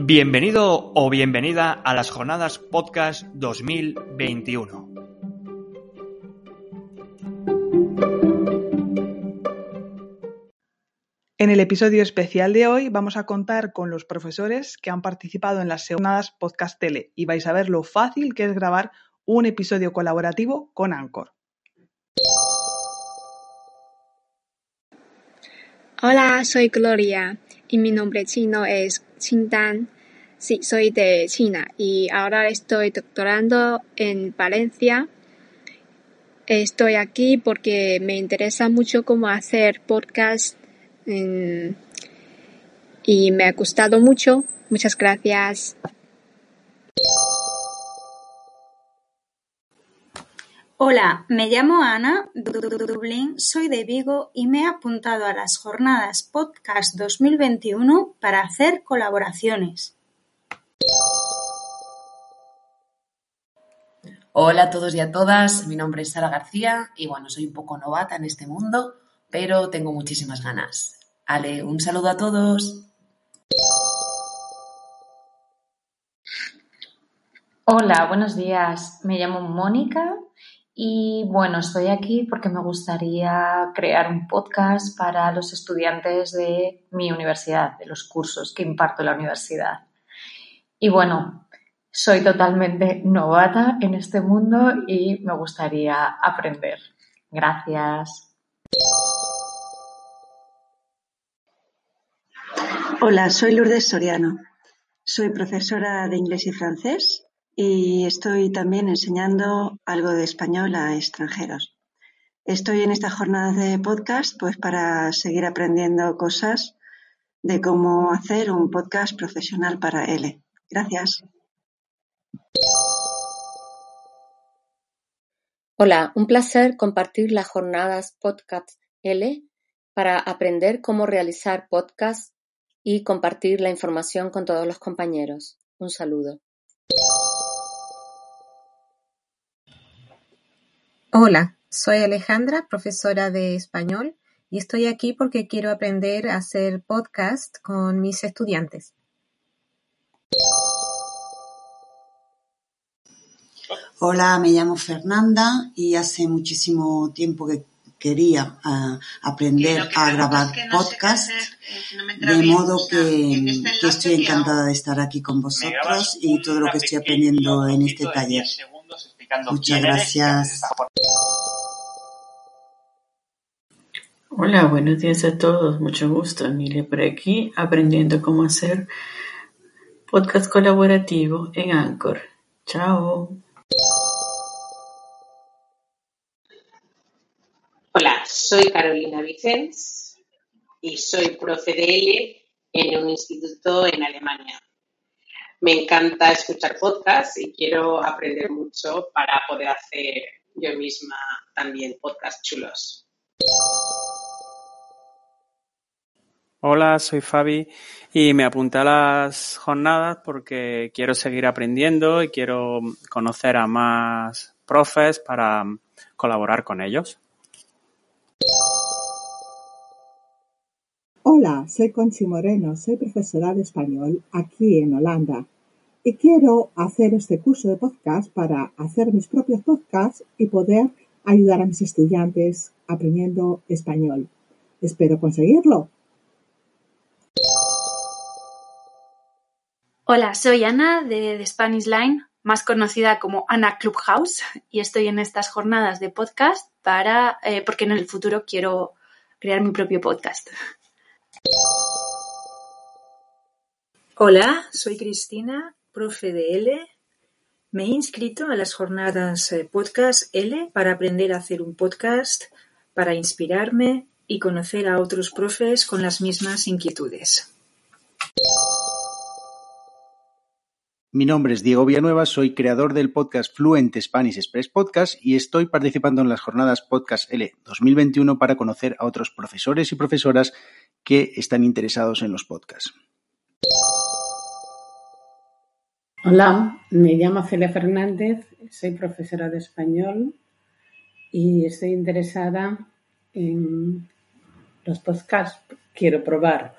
Bienvenido o bienvenida a las jornadas podcast 2021. En el episodio especial de hoy vamos a contar con los profesores que han participado en las jornadas podcast tele y vais a ver lo fácil que es grabar un episodio colaborativo con Anchor. Hola, soy Gloria y mi nombre chino es Sí, soy de China y ahora estoy doctorando en Valencia. Estoy aquí porque me interesa mucho cómo hacer podcast mm, y me ha gustado mucho. Muchas gracias. Hola, me llamo Ana, Dublín, soy de Vigo y me he apuntado a las jornadas Podcast 2021 para hacer colaboraciones. Hola a todos y a todas, mi nombre es Sara García y bueno, soy un poco novata en este mundo, pero tengo muchísimas ganas. Ale, un saludo a todos. Hola, buenos días. Me llamo Mónica y bueno, estoy aquí porque me gustaría crear un podcast para los estudiantes de mi universidad, de los cursos que imparto en la universidad. Y bueno, soy totalmente novata en este mundo y me gustaría aprender. Gracias. Hola, soy Lourdes Soriano. Soy profesora de inglés y francés y estoy también enseñando algo de español a extranjeros. Estoy en esta jornada de podcast pues para seguir aprendiendo cosas de cómo hacer un podcast profesional para L. Gracias. Hola, un placer compartir las jornadas Podcast L para aprender cómo realizar podcast y compartir la información con todos los compañeros. Un saludo. Hola, soy Alejandra, profesora de español, y estoy aquí porque quiero aprender a hacer podcast con mis estudiantes. Hola, me llamo Fernanda y hace muchísimo tiempo que quería uh, aprender a grabar podcast, de modo que, que estoy encantada de estar aquí con vosotros y todo lo que estoy aprendiendo en este taller. Muchas gracias. Hola, buenos días a todos. Mucho gusto. Emilia por aquí, aprendiendo cómo hacer podcast colaborativo en Anchor. Chao. Hola, soy Carolina Vicens y soy profe de L en un instituto en Alemania. Me encanta escuchar podcasts y quiero aprender mucho para poder hacer yo misma también podcasts chulos. Hola, soy Fabi y me apunté a las jornadas porque quiero seguir aprendiendo y quiero conocer a más profes para colaborar con ellos. Hola, soy Conchi Moreno, soy profesora de español aquí en Holanda y quiero hacer este curso de podcast para hacer mis propios podcasts y poder ayudar a mis estudiantes aprendiendo español. Espero conseguirlo. Hola, soy Ana de, The Spanish Line, más conocida como Ana Clubhouse, y estoy en estas jornadas de podcast para eh, porque en el futuro quiero crear mi propio podcast. Hola, soy Cristina, profe de L. Me he inscrito a las jornadas eh, podcast L para aprender a hacer un podcast, para inspirarme y conocer a otros profes con las mismas inquietudes. Mi nombre es Diego Villanueva, soy creador del podcast Fluent Spanish Express Podcast y estoy participando en las jornadas Podcast L 2021 para conocer a otros profesores y profesoras que están interesados en los podcasts. Hola, me llamo Celia Fernández, soy profesora de español y estoy interesada en los podcasts. Quiero probar.